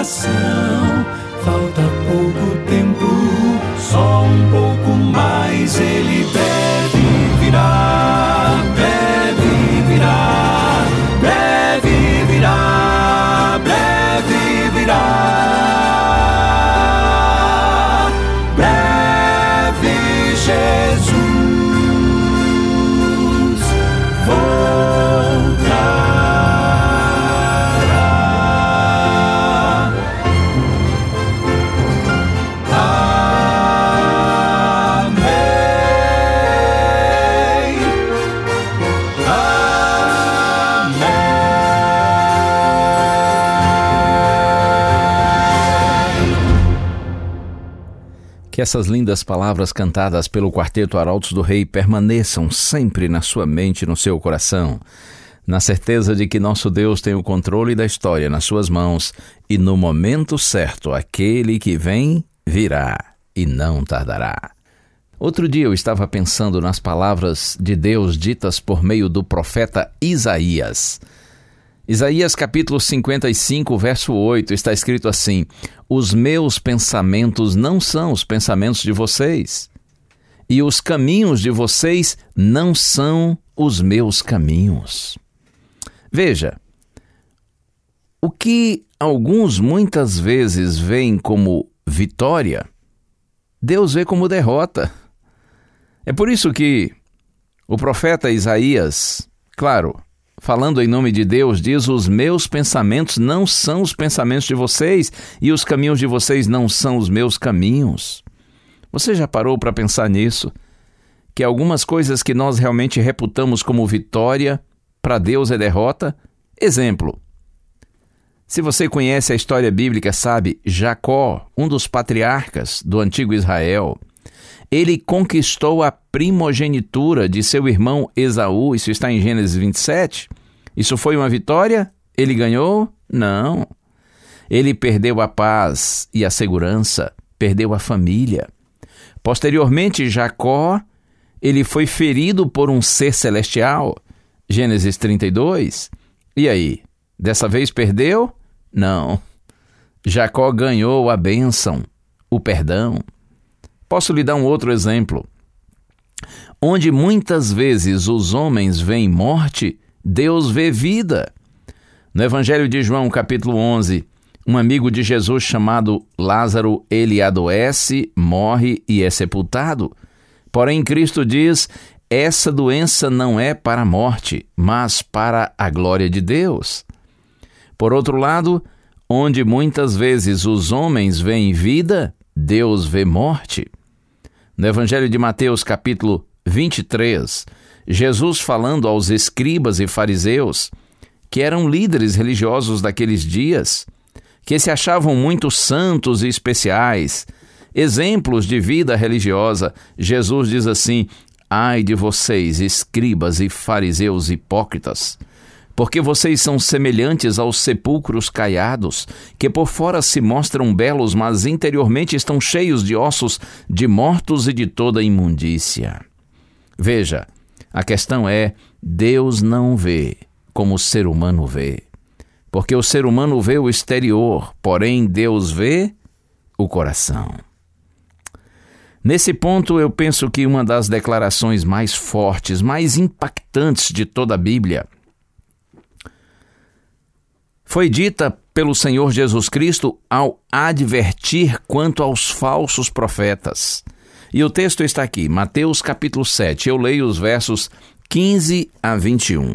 coração, falta Que essas lindas palavras cantadas pelo Quarteto Arautos do Rei permaneçam sempre na sua mente e no seu coração, na certeza de que nosso Deus tem o controle da história nas suas mãos e no momento certo aquele que vem virá e não tardará. Outro dia eu estava pensando nas palavras de Deus ditas por meio do profeta Isaías. Isaías capítulo 55, verso 8, está escrito assim: Os meus pensamentos não são os pensamentos de vocês, e os caminhos de vocês não são os meus caminhos. Veja, o que alguns muitas vezes veem como vitória, Deus vê como derrota. É por isso que o profeta Isaías, claro, falando em nome de Deus, diz: Os meus pensamentos não são os pensamentos de vocês, e os caminhos de vocês não são os meus caminhos. Você já parou para pensar nisso? Que algumas coisas que nós realmente reputamos como vitória, para Deus é derrota? Exemplo. Se você conhece a história bíblica, sabe, Jacó, um dos patriarcas do antigo Israel, ele conquistou a primogenitura de seu irmão Esaú, isso está em Gênesis 27. Isso foi uma vitória? Ele ganhou? Não. Ele perdeu a paz e a segurança, perdeu a família. Posteriormente, Jacó, ele foi ferido por um ser celestial, Gênesis 32. E aí, dessa vez perdeu? Não. Jacó ganhou a bênção, o perdão. Posso lhe dar um outro exemplo. Onde muitas vezes os homens veem morte, Deus vê vida. No Evangelho de João, capítulo 11, um amigo de Jesus chamado Lázaro, ele adoece, morre e é sepultado. Porém, Cristo diz: essa doença não é para a morte, mas para a glória de Deus. Por outro lado, onde muitas vezes os homens veem vida, Deus vê morte. No Evangelho de Mateus, capítulo 23, Jesus falando aos escribas e fariseus, que eram líderes religiosos daqueles dias, que se achavam muito santos e especiais, exemplos de vida religiosa, Jesus diz assim: Ai de vocês, escribas e fariseus hipócritas! Porque vocês são semelhantes aos sepulcros caiados, que por fora se mostram belos, mas interiormente estão cheios de ossos de mortos e de toda imundícia. Veja, a questão é: Deus não vê como o ser humano vê. Porque o ser humano vê o exterior, porém Deus vê o coração. Nesse ponto, eu penso que uma das declarações mais fortes, mais impactantes de toda a Bíblia foi dita pelo Senhor Jesus Cristo ao advertir quanto aos falsos profetas. E o texto está aqui, Mateus capítulo 7. Eu leio os versos 15 a 21.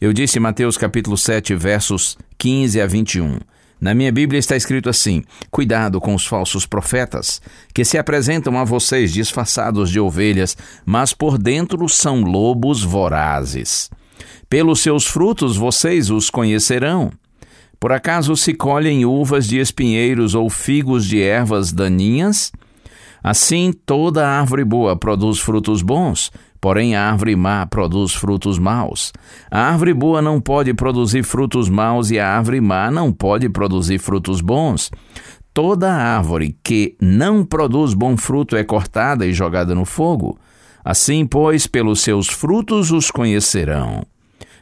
Eu disse Mateus capítulo 7, versos 15 a 21. Na minha Bíblia está escrito assim: Cuidado com os falsos profetas, que se apresentam a vocês disfarçados de ovelhas, mas por dentro são lobos vorazes. Pelos seus frutos vocês os conhecerão. Por acaso se colhem uvas de espinheiros ou figos de ervas daninhas? Assim, toda árvore boa produz frutos bons, porém a árvore má produz frutos maus. A árvore boa não pode produzir frutos maus e a árvore má não pode produzir frutos bons. Toda árvore que não produz bom fruto é cortada e jogada no fogo. Assim, pois, pelos seus frutos os conhecerão.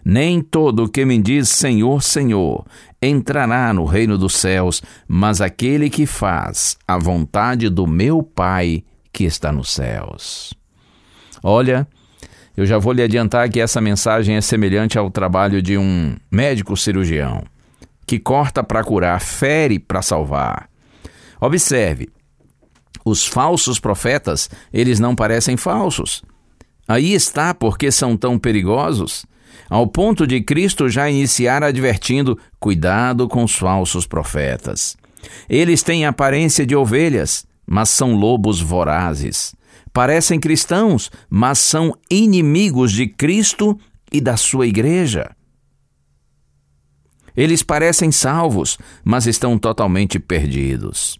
Nem todo o que me diz Senhor, Senhor entrará no reino dos céus, mas aquele que faz a vontade do meu Pai que está nos céus. Olha, eu já vou lhe adiantar que essa mensagem é semelhante ao trabalho de um médico cirurgião, que corta para curar, fere para salvar. Observe, os falsos profetas, eles não parecem falsos. Aí está porque são tão perigosos ao ponto de Cristo já iniciar advertindo: cuidado com os falsos profetas. Eles têm aparência de ovelhas, mas são lobos vorazes. Parecem cristãos, mas são inimigos de Cristo e da sua igreja. Eles parecem salvos, mas estão totalmente perdidos.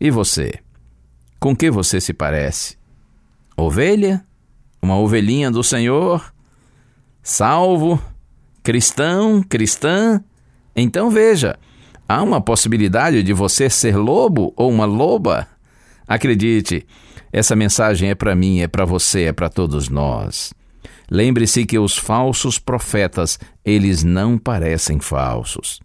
E você? Com que você se parece? Ovelha? Uma ovelhinha do Senhor? salvo, cristão, cristã. Então veja, há uma possibilidade de você ser lobo ou uma loba? Acredite, essa mensagem é para mim, é para você, é para todos nós. Lembre-se que os falsos profetas, eles não parecem falsos.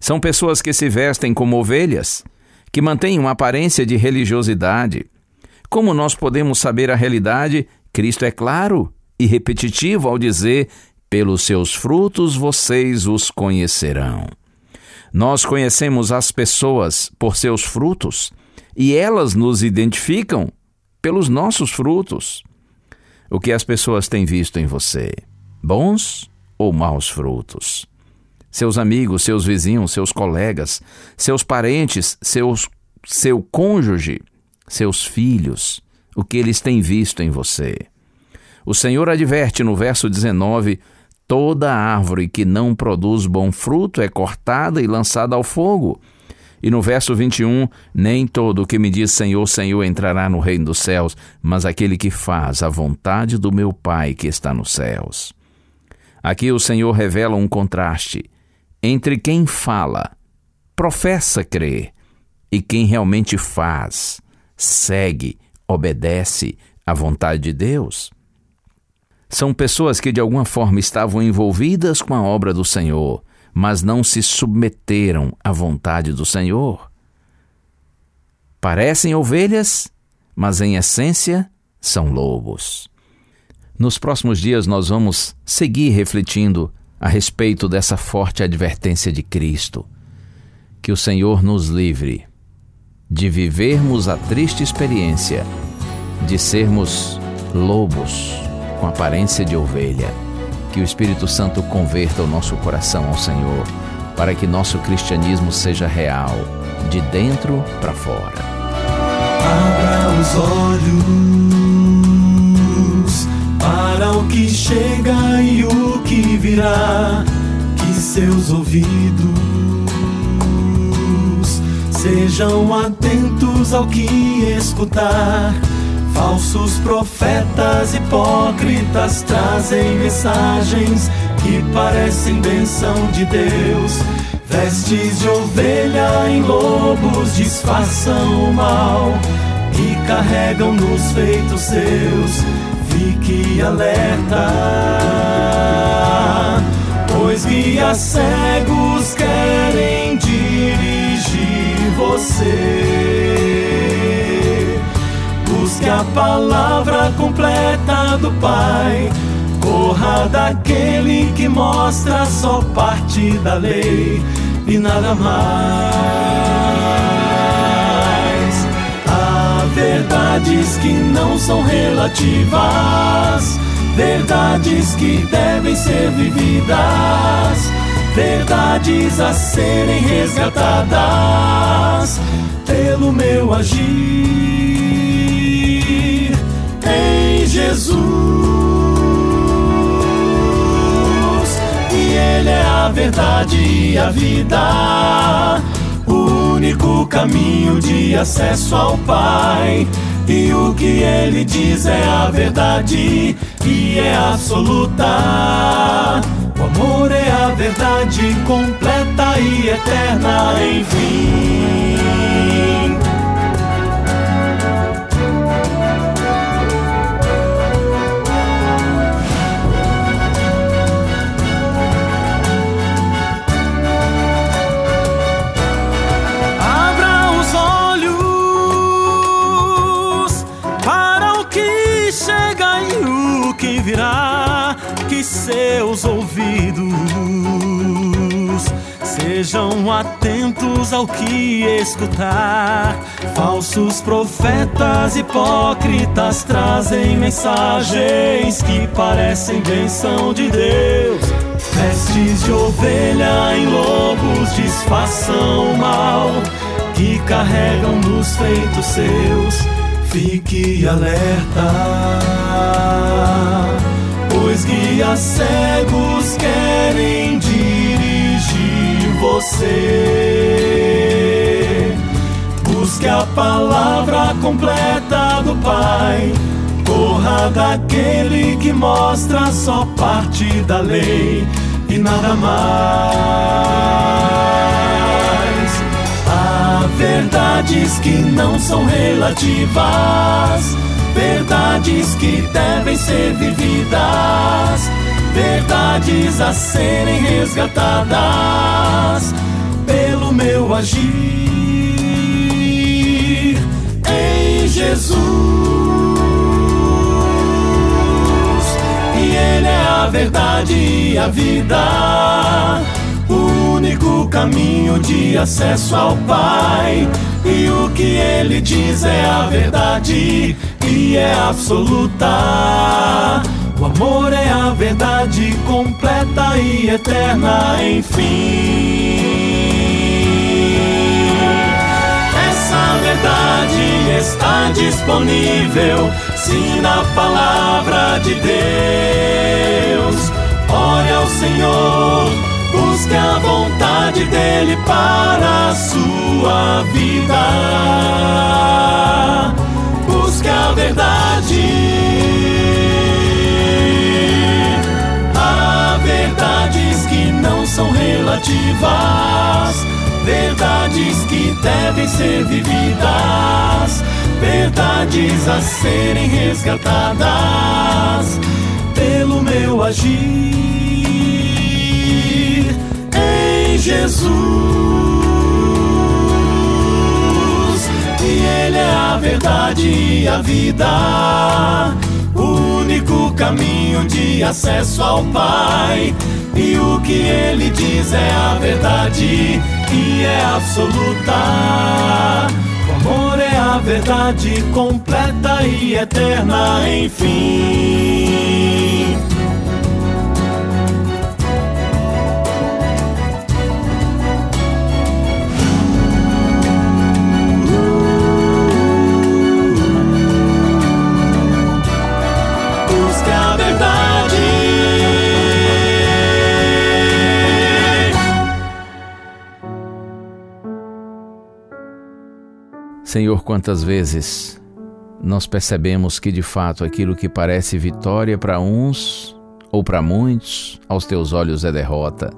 São pessoas que se vestem como ovelhas, que mantêm uma aparência de religiosidade. Como nós podemos saber a realidade? Cristo é claro e repetitivo ao dizer: Pelos seus frutos vocês os conhecerão. Nós conhecemos as pessoas por seus frutos e elas nos identificam pelos nossos frutos. O que as pessoas têm visto em você? Bons ou maus frutos? Seus amigos, seus vizinhos, seus colegas, seus parentes, seus, seu cônjuge, seus filhos, o que eles têm visto em você? O Senhor adverte no verso 19: toda árvore que não produz bom fruto é cortada e lançada ao fogo. E no verso 21, nem todo o que me diz Senhor, Senhor entrará no reino dos céus, mas aquele que faz a vontade do meu Pai que está nos céus. Aqui o Senhor revela um contraste entre quem fala, professa crer, e quem realmente faz, segue, obedece à vontade de Deus. São pessoas que de alguma forma estavam envolvidas com a obra do Senhor, mas não se submeteram à vontade do Senhor. Parecem ovelhas, mas em essência são lobos. Nos próximos dias nós vamos seguir refletindo a respeito dessa forte advertência de Cristo. Que o Senhor nos livre de vivermos a triste experiência de sermos lobos com aparência de ovelha. Que o Espírito Santo converta o nosso coração ao Senhor, para que nosso cristianismo seja real, de dentro para fora. Abra os olhos para o que chega e o que virá, que seus ouvidos sejam atentos ao que escutar Falsos profetas hipócritas trazem mensagens que parecem benção de Deus. Vestes de ovelha em lobos disfarçam o mal e carregam nos feitos seus. Fique alerta, pois guias cegos querem dirigir você busque a palavra completa do Pai. Corra daquele que mostra só parte da lei e nada mais. Verdades que não são relativas, verdades que devem ser vividas, verdades a serem resgatadas pelo meu agir em Jesus. a verdade e a vida. O único caminho de acesso ao Pai. E o que ele diz é a verdade e é absoluta. O amor é a verdade completa e eterna, enfim. Seus ouvidos sejam atentos ao que escutar. Falsos profetas hipócritas trazem mensagens que parecem benção de Deus. Vestes de ovelha em lobos disfarçam o mal que carregam nos feitos seus. Fique alerta Pois guias cegos querem dirigir você. Busque a palavra completa do Pai. Corra daquele que mostra só parte da lei e nada mais. Verdades que não são relativas. Verdades que devem ser vividas, verdades a serem resgatadas pelo meu agir. Em Jesus. E Ele é a verdade e a vida, o único caminho de acesso ao Pai. E o que ele diz é a verdade e é absoluta. O amor é a verdade completa e eterna, enfim. Essa verdade está disponível, sim, na palavra de Deus. Ore ao Senhor, busque a vontade dele para a sua vida. Busque a verdade. Há verdades que não são relativas, verdades que devem ser vividas, verdades a serem resgatadas. Pelo meu agir Jesus. Ele é a verdade e a vida, o único caminho de acesso ao Pai. E o que ele diz é a verdade e é absoluta. O amor é a verdade completa e eterna, enfim. Senhor, quantas vezes nós percebemos que de fato aquilo que parece vitória para uns ou para muitos, aos teus olhos é derrota.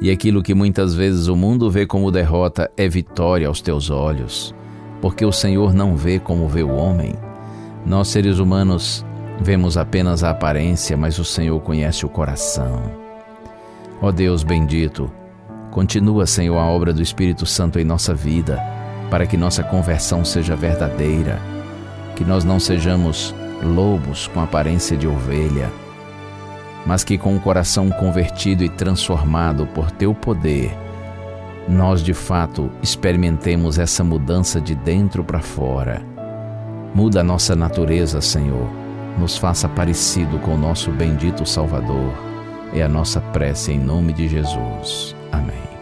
E aquilo que muitas vezes o mundo vê como derrota é vitória aos teus olhos, porque o Senhor não vê como vê o homem. Nós, seres humanos, vemos apenas a aparência, mas o Senhor conhece o coração. Ó Deus bendito, continua, Senhor, a obra do Espírito Santo em nossa vida para que nossa conversão seja verdadeira, que nós não sejamos lobos com aparência de ovelha, mas que com o coração convertido e transformado por teu poder, nós de fato experimentemos essa mudança de dentro para fora. Muda a nossa natureza, Senhor, nos faça parecido com o nosso bendito Salvador. É a nossa prece em nome de Jesus. Amém.